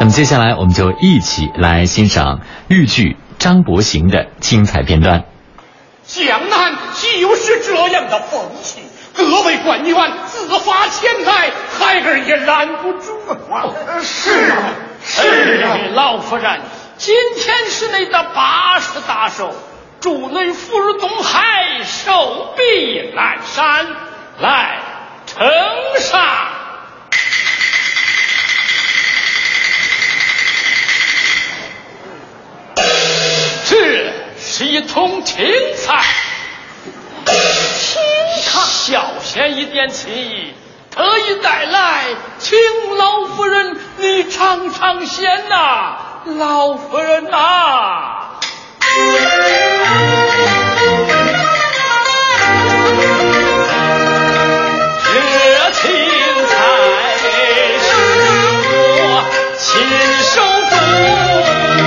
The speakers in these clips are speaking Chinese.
那么接下来我们就一起来欣赏豫剧《张伯行》的精彩片段。江南就是这样的风气，各位官员自发前来，孩儿也拦不住啊！是啊，是啊，老夫人，今天是你的八十大寿，祝你福如东海，寿比南山，来呈上。这是一桶青菜，青菜，小贤一点情谊，特意带来，请老夫人你尝尝鲜呐，老夫人呐。这青菜是我亲手种。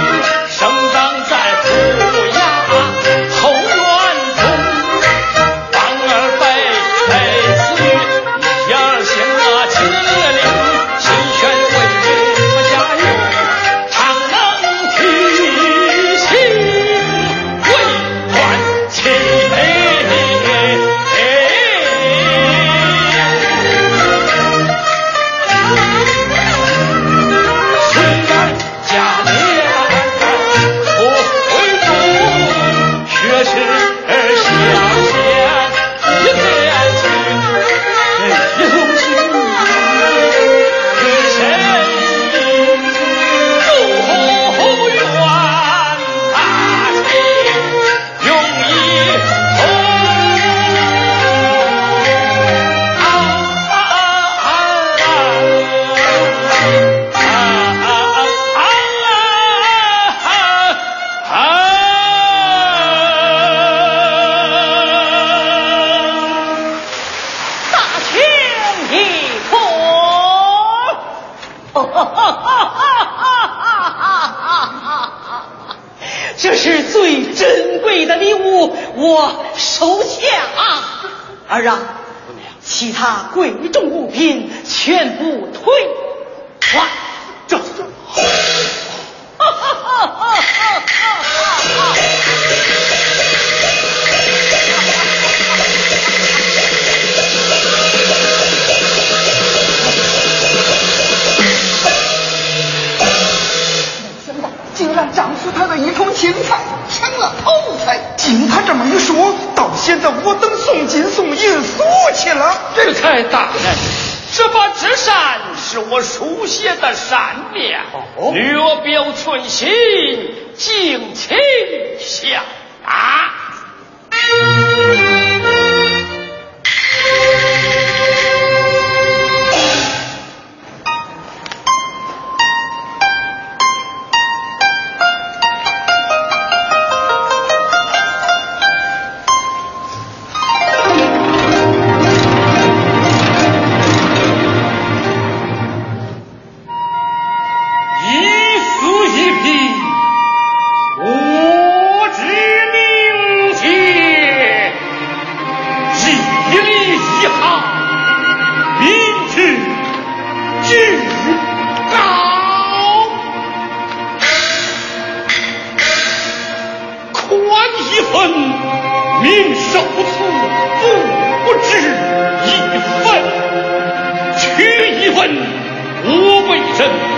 心。Listen.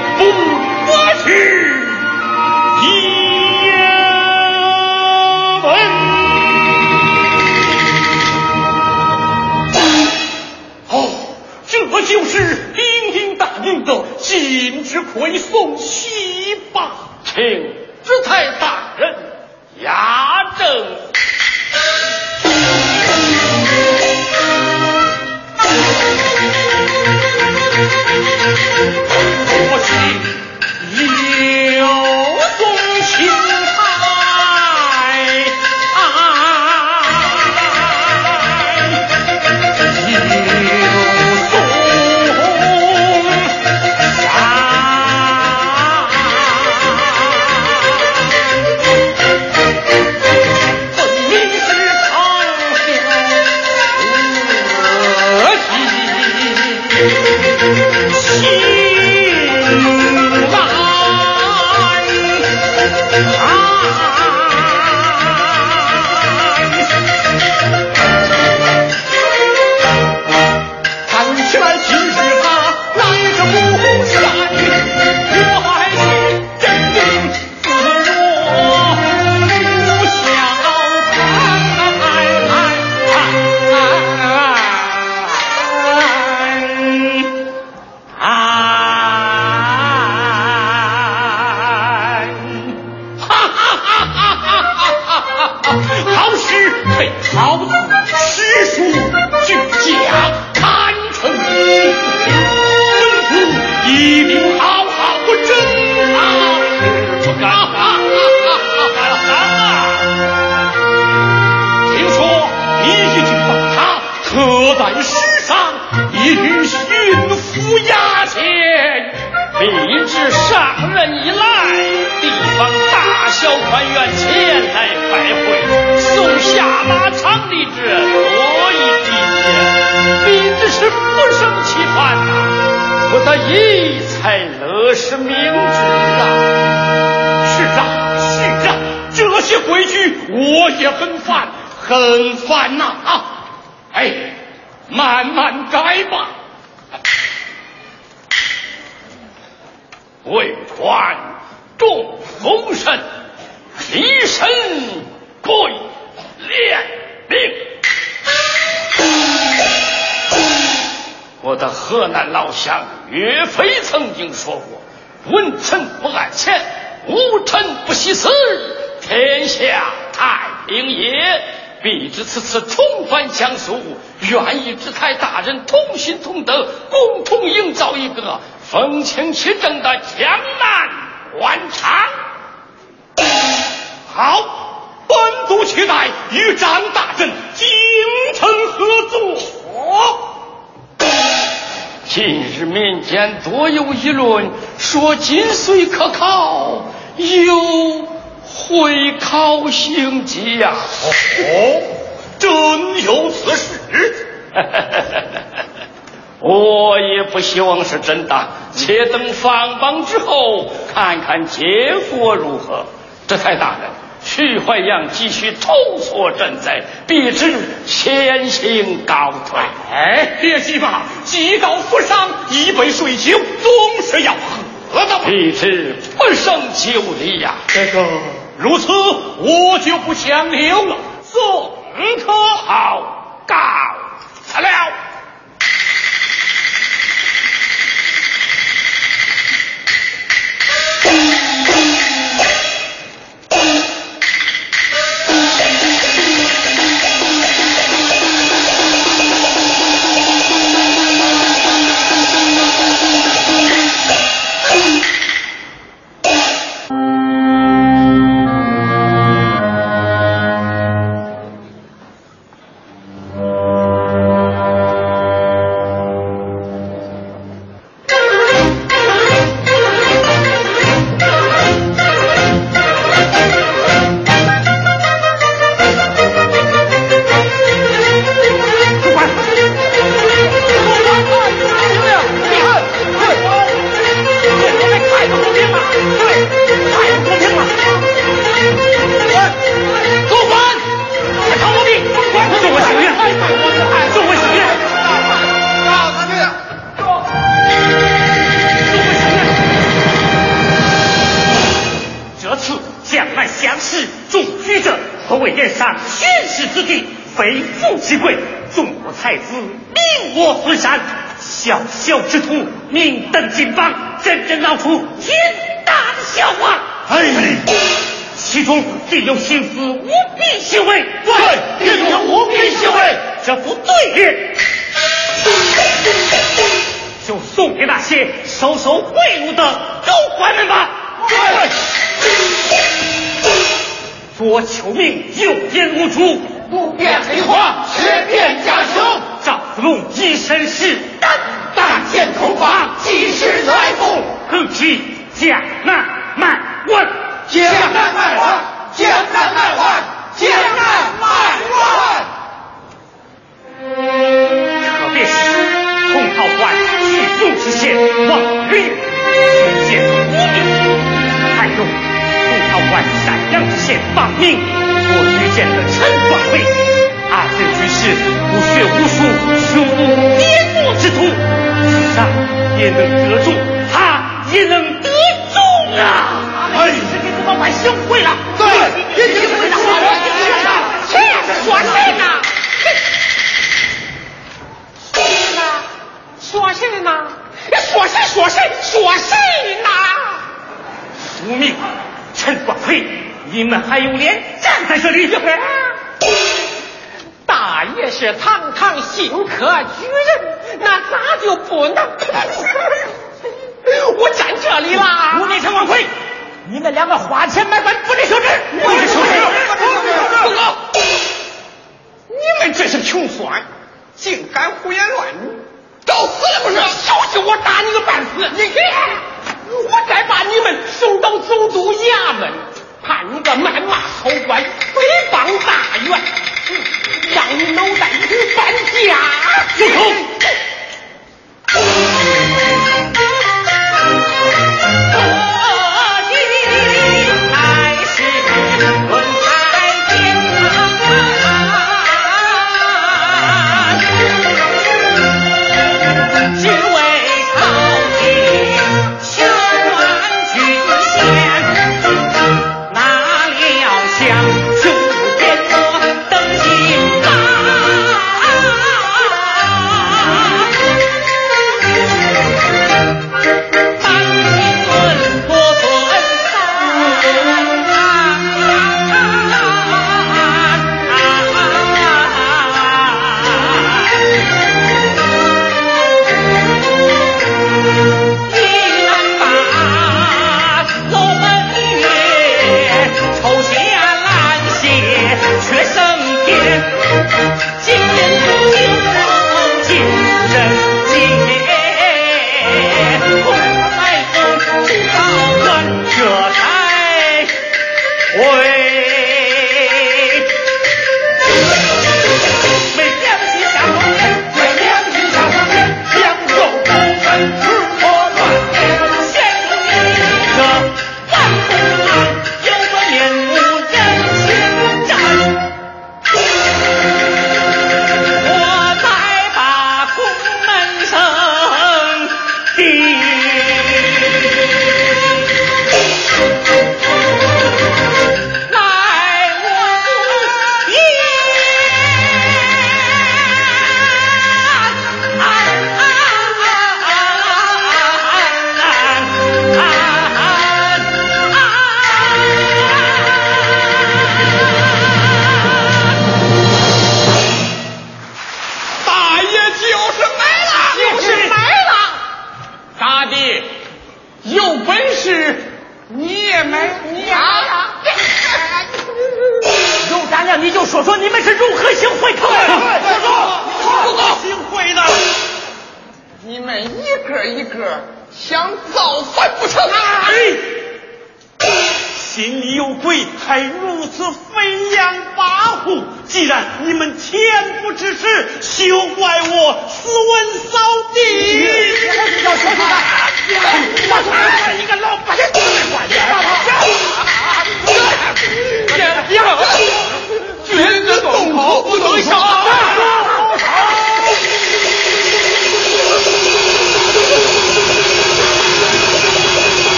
重丰神，一身贵练兵。我的河南老乡岳飞曾经说过：“文臣不爱钱，武臣不惜死，天下太平也。”必知此次重返江苏，愿意之台大人同心同德，共同营造一个风清气正的江南官场。好，本族期待与张大人精诚合作。近日民间多有议论，说金穗可考，有会考行迹呀。哦，真有此事？我也不希望是真的，且等放榜之后，看看结果如何。这太大人，徐怀阳急需筹措赈灾，必知前行告退。哎，别急嘛，技高府上，一杯水酒总是要喝的嘛。必知不胜酒力呀。这个如此，我就不强留了。送可好，告辞了。小小之徒，名登金榜，真正闹出天大的笑话。哎，其中必有心思无比行为。对，定有无比行为。这副对联，就送给那些收受贿赂的高官们吧。对，左求命，右言无主，不变黑化，却变家凶。赵子龙一身是胆。大剑口法，即时来复，何其江南卖万，江南卖完，江南卖万，江南卖完。特别是同桃关徐州知县王云出现无名，还有同桃关山阳知县王明，我遇见的陈光辉，二人居士不学无术，胸无颠簸之徒。此上也能得中，他也能得中啊！哎，是给怎么办行贿了？对，也行贿了。谁呀？说谁呢？谁呢？说谁呢？说谁？说谁？说谁呢？无名陈光辉，你们还有脸站在这里？大爷是堂堂新科举人，那咋就不能？我站这里啦！吴内臣、王奎，你们两个花钱买官，不得受制！不得受制！不好！你们这是穷酸，竟敢胡言乱语，找死了不是？小心我打你个半死！你给，我再把你们送到总督衙门，判你个谩骂好官、诽谤大员，让你脑袋搬家！住口！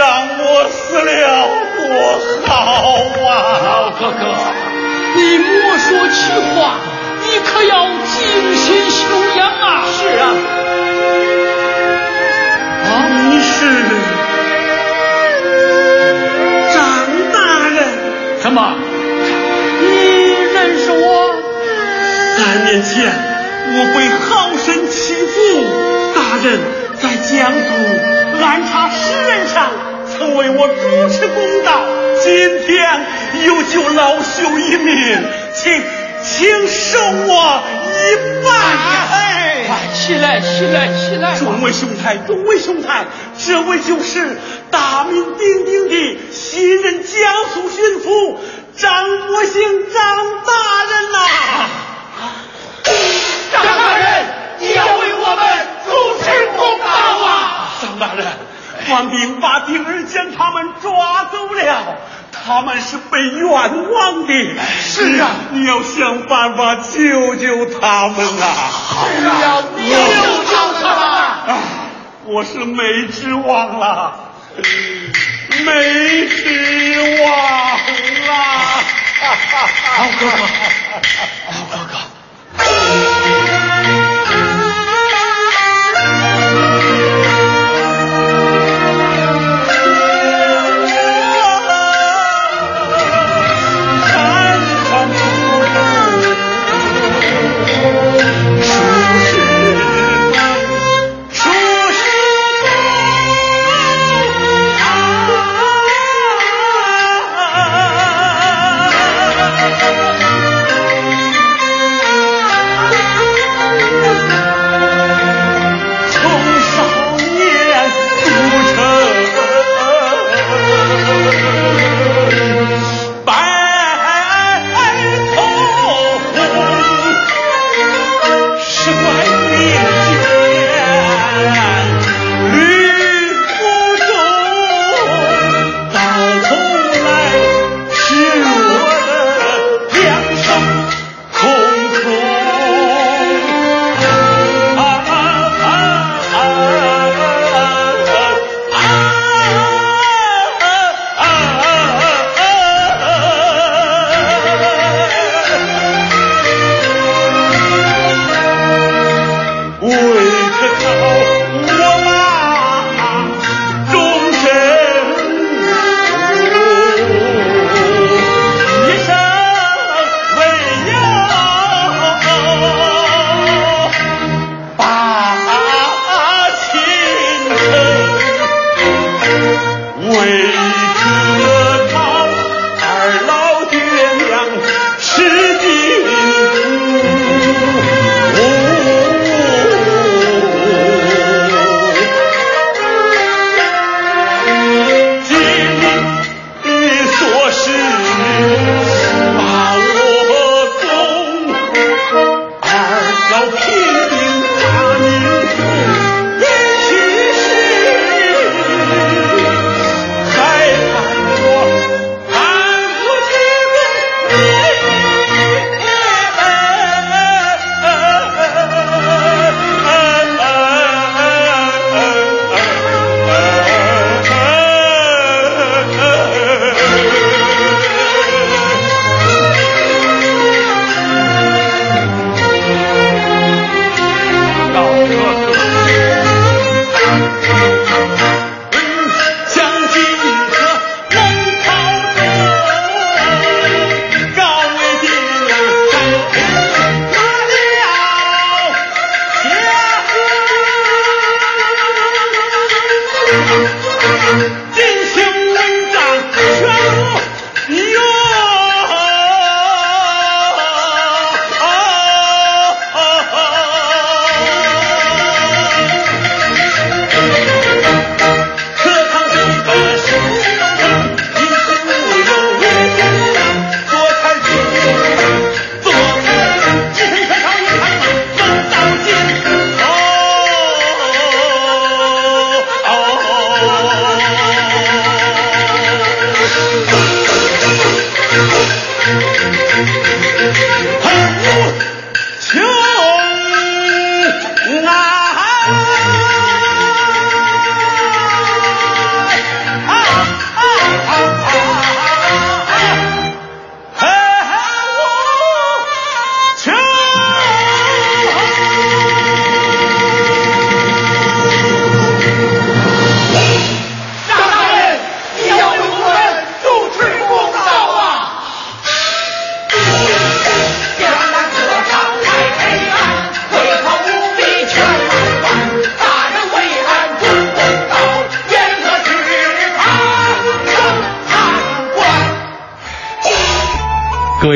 让我死了多好啊！老哥哥，你莫说气话，你可要静心修养啊！是啊，啊，你是张大人？什么？你认识我？三年前我被好生欺负，大人在江苏安插诗人上，曾为我主持公道。今天又救老朽一命，请请受我一拜。快起来，起来，起来！众位兄台，众位兄台，这位就是大名鼎鼎的新任江苏巡抚张国兴张大人呐、张大人，你要为我们主持公道啊！张大人，官兵把丁儿将他们抓走了，他们是被冤枉的。是啊你要想办法救救他们啊！是啊，你要救救他们！啊，我是没指望了，没指望了。好哥哥，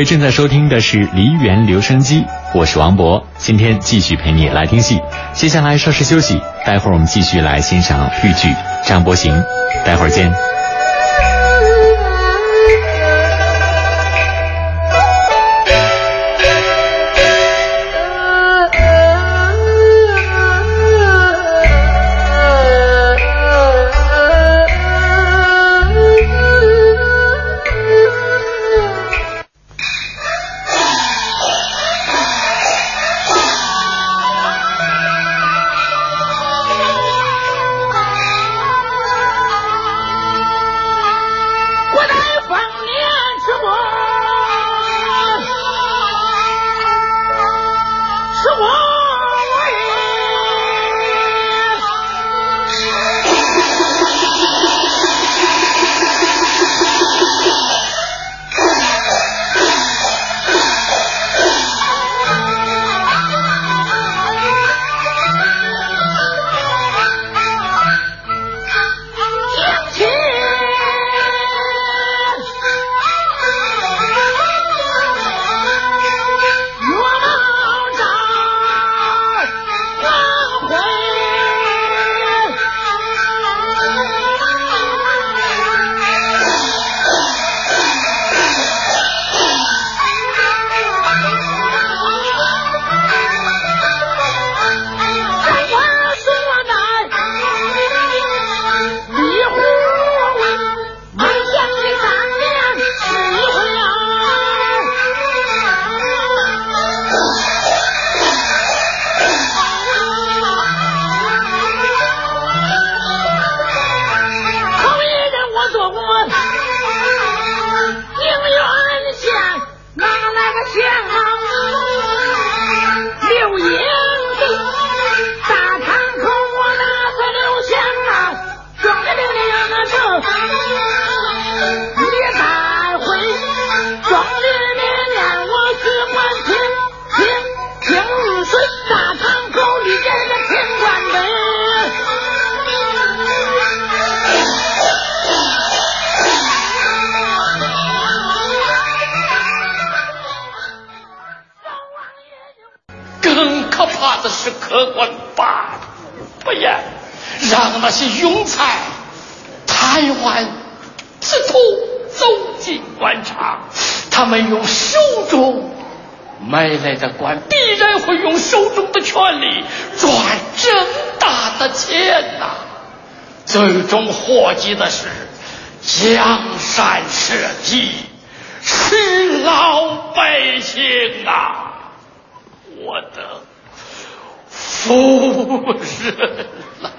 正在收听的是梨园留声机，我是王博，今天继续陪你来听戏。接下来稍事休息，待会儿我们继续来欣赏豫剧《张伯行》，待会儿见。那些庸才贪玩之徒走进官场他们用手中买来的官必然会用手中的权力赚挣大的钱呐。最终祸及的是江山社稷是老百姓啊我的夫人呐。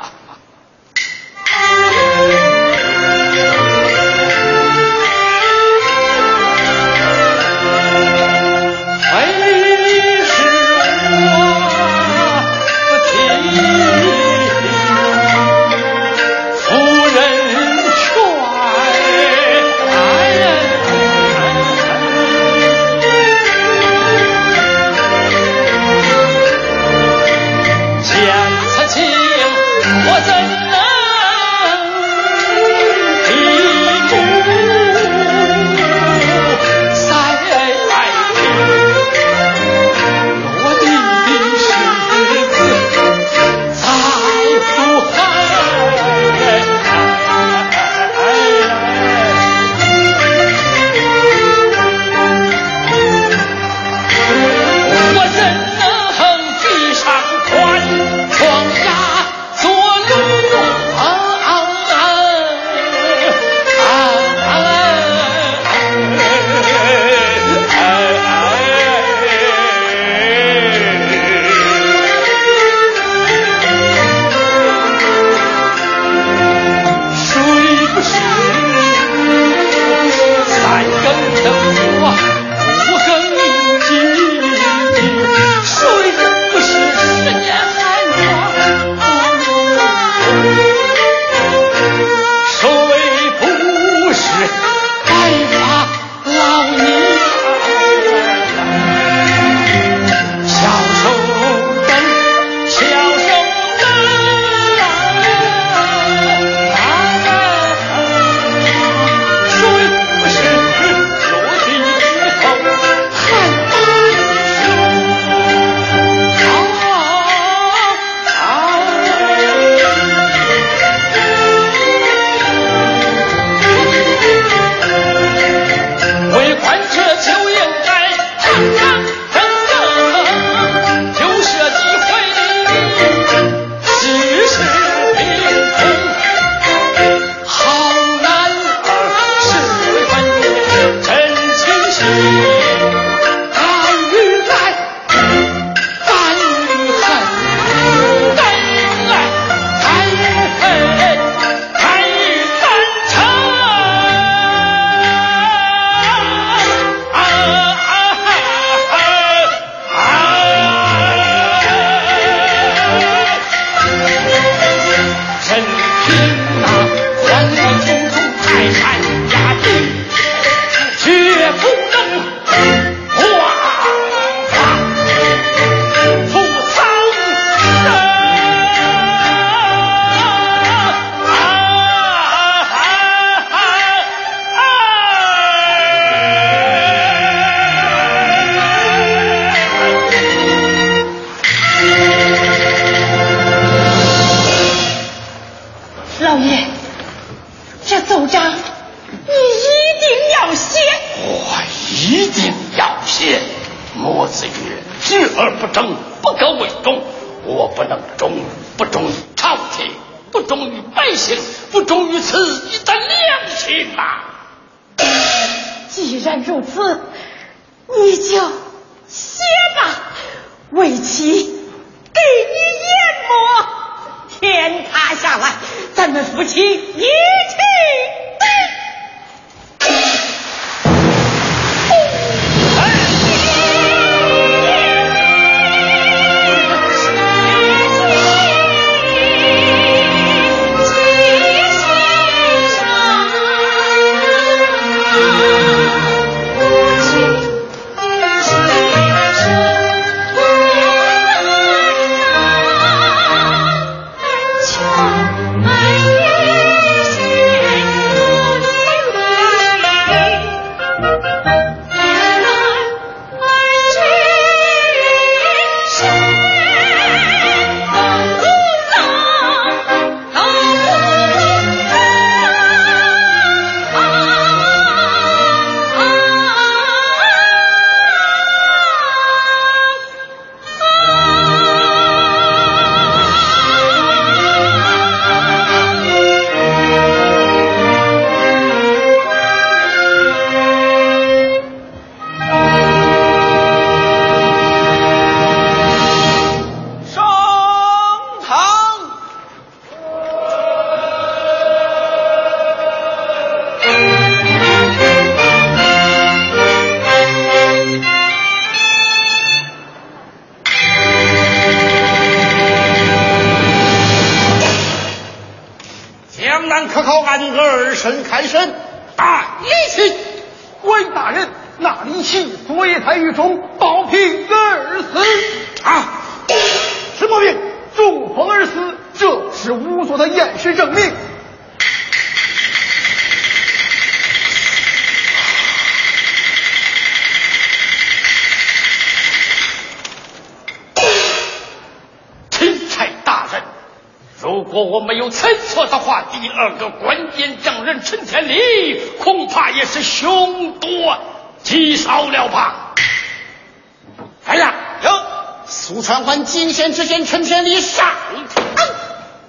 金仙之仙陈天礼上堂，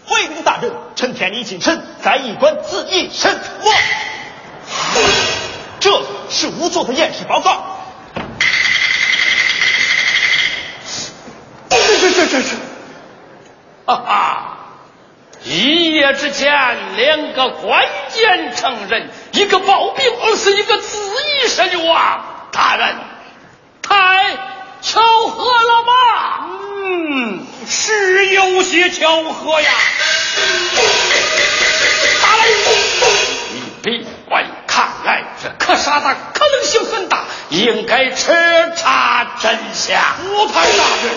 回禀大人，陈天礼进城，在一关自缢身亡。这是仵作的验尸报告。这这这这这，哈哈！一夜之前，两个关键承认，一个暴病而是，一个自缢身亡。大人，太巧合了吧？嗯，是有些巧合呀。大人，你别怪，看来这可杀的可能性很大，应该彻查真相。我潘大人，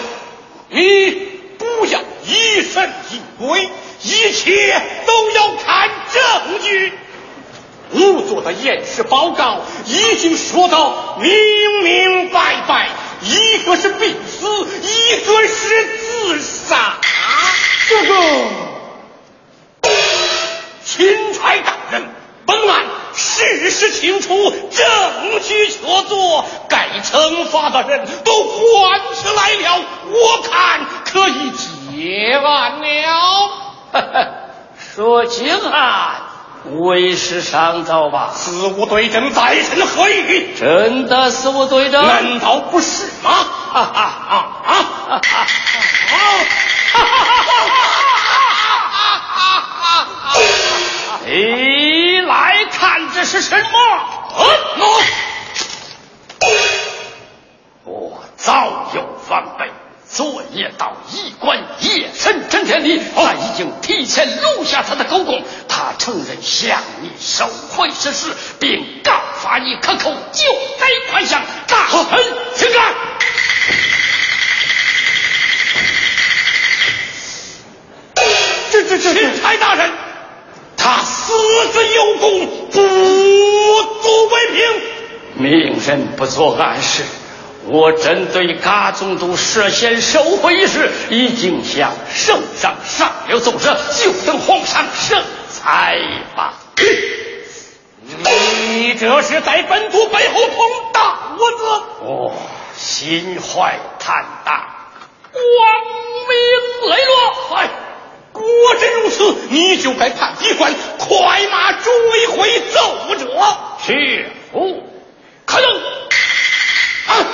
你不要疑神疑鬼，一切都要看证据。仵作的验尸报告已经说到明明白白。一个是病死，一个是自杀。这个，钦差大人，本案事实清楚，证据确凿，该惩罚的人都关起来了，我看可以结案了。说清啊。为师上奏吧，死无对证，在身何意？真的死无对证？难道不是吗？哈哈哈哈哈！你来看这是什么？我早有防备。昨夜到驿馆夜审陈天里，他已经提前录下他的口供。他承认向你受贿之事，并告发你克扣救灾款项。大臣，请看。这这这，钦差大人，他死之有功，不足为凭。明人不做暗事。我针对嘎总督涉嫌受贿一事，已经向圣上上了奏折，就等皇上圣裁吧。你这是在本都背后捅刀子！哦，心怀坦荡，光明磊落。哎，果真如此，你就该判闭关，快马追回奏者。是夫，可能。啊！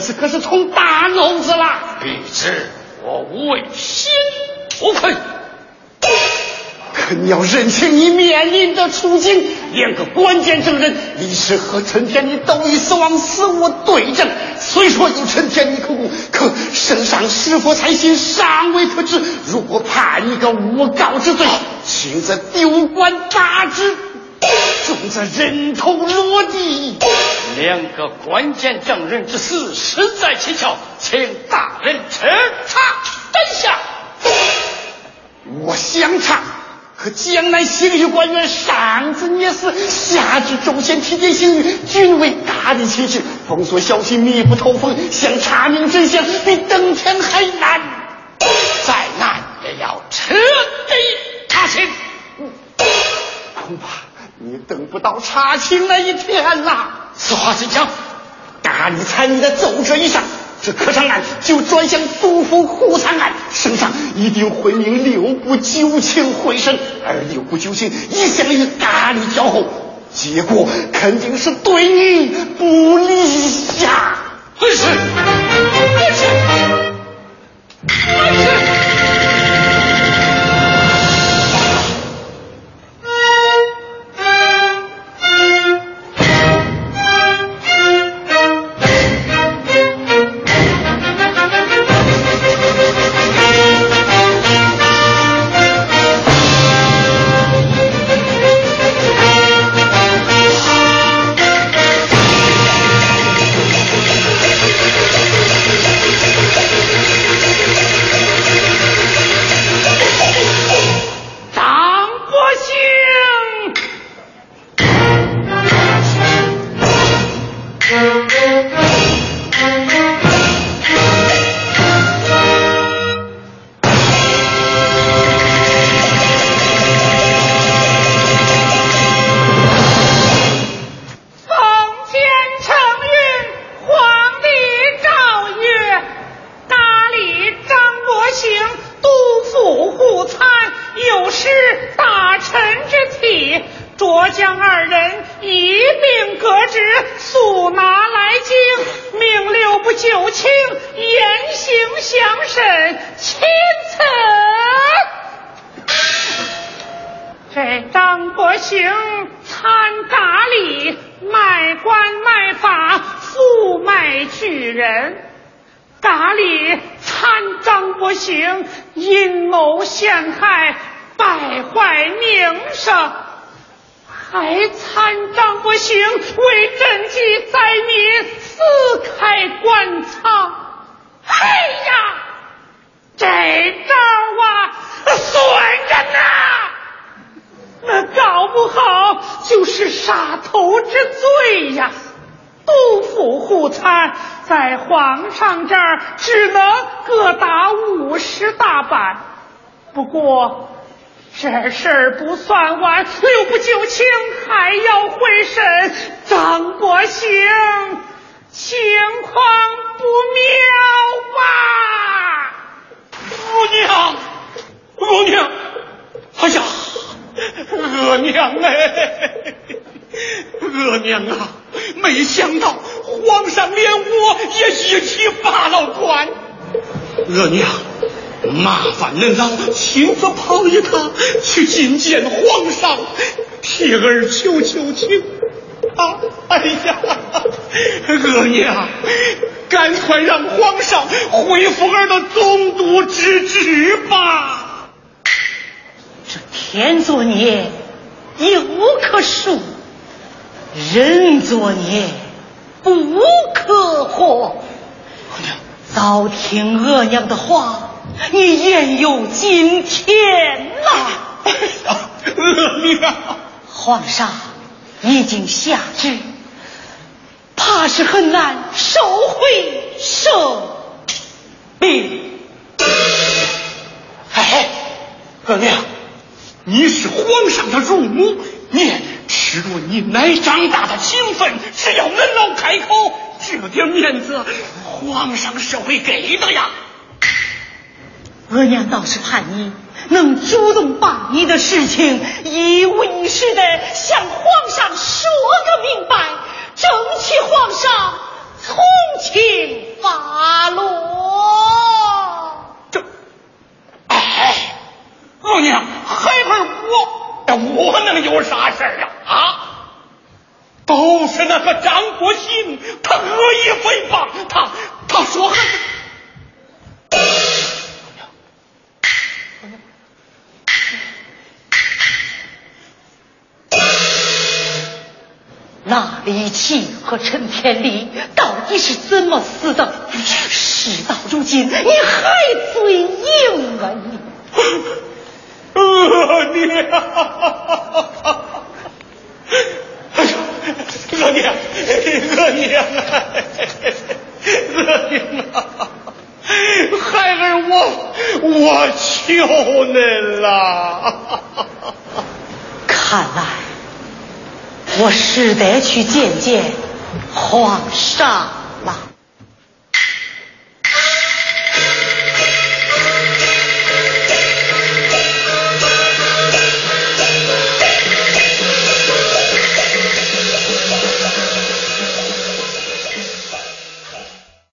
是捅大娄子了。必知我为心无愧。可你要认清你面临的处境，两个关键证人李氏和陈天你都已死亡，死无对证。虽说有陈天你口供，可圣上是否才信尚未可知。如果判你个诬告之罪，轻则丢官罢职，重则人头落地。两个关键证人之死实在蹊跷，请大人彻查真相。我想查。可江南刑狱官员上至聂死，下至州县提点刑狱，均为大力其事，封锁消息密不透风，想查明真相比登天还难。再难也要彻底查清。恐怕你等不到查清那一天了。此话怎讲？大力参与的奏折一上。这科场案就转向督府胡参案，圣上一定会命六部九卿会审，而六部九卿一向与大理交好，结果肯定是对你不利呀！不是，不是，不是。将二人一并革职，速拿来京，命六部九卿严刑相审，钦此。这张国行参咖喱，卖官卖法，负卖巨人。咖喱参张国行，阴谋陷害，败坏名声。还参张不行，为赈济灾民，私开官仓。哎呀，这招啊，损人呐！那搞不好就是杀头之罪呀！杜府护参在皇上这儿只能各打五十大板，不过。这事儿不算完，六部九卿还要会审张国兴，情况不妙吧？额娘，额娘，哎呀，额娘哎，额娘啊，没想到皇上连我也一起发了官，额娘。麻烦恁老亲自跑一趟去觐见皇上，替儿求求情啊！哎呀，额娘，赶快让皇上恢复儿的总督之职吧！这天作孽，有可恕；人作孽，不可活。早听额娘的话。你焉有今天呐？皇上已经下旨，怕是很难收回圣命。哎，额娘，你是皇上的乳母，你吃着你奶长大的情分，只要恁老开口，这点面子，皇上是会给的呀。额娘倒是盼你能主动把你的事情一五一十的向皇上说个明白，争取皇上从轻发落。这，哎，额娘，孩儿我，我能有啥事啊？啊，都是那个张国兴，他恶意诽谤，他他说还。那李琦和陈天礼到底是怎么死的？事到如今，你还嘴硬啊你！额娘，额娘，额娘啊，额娘啊，孩儿我我求恁了。看来。我实得去见见皇上。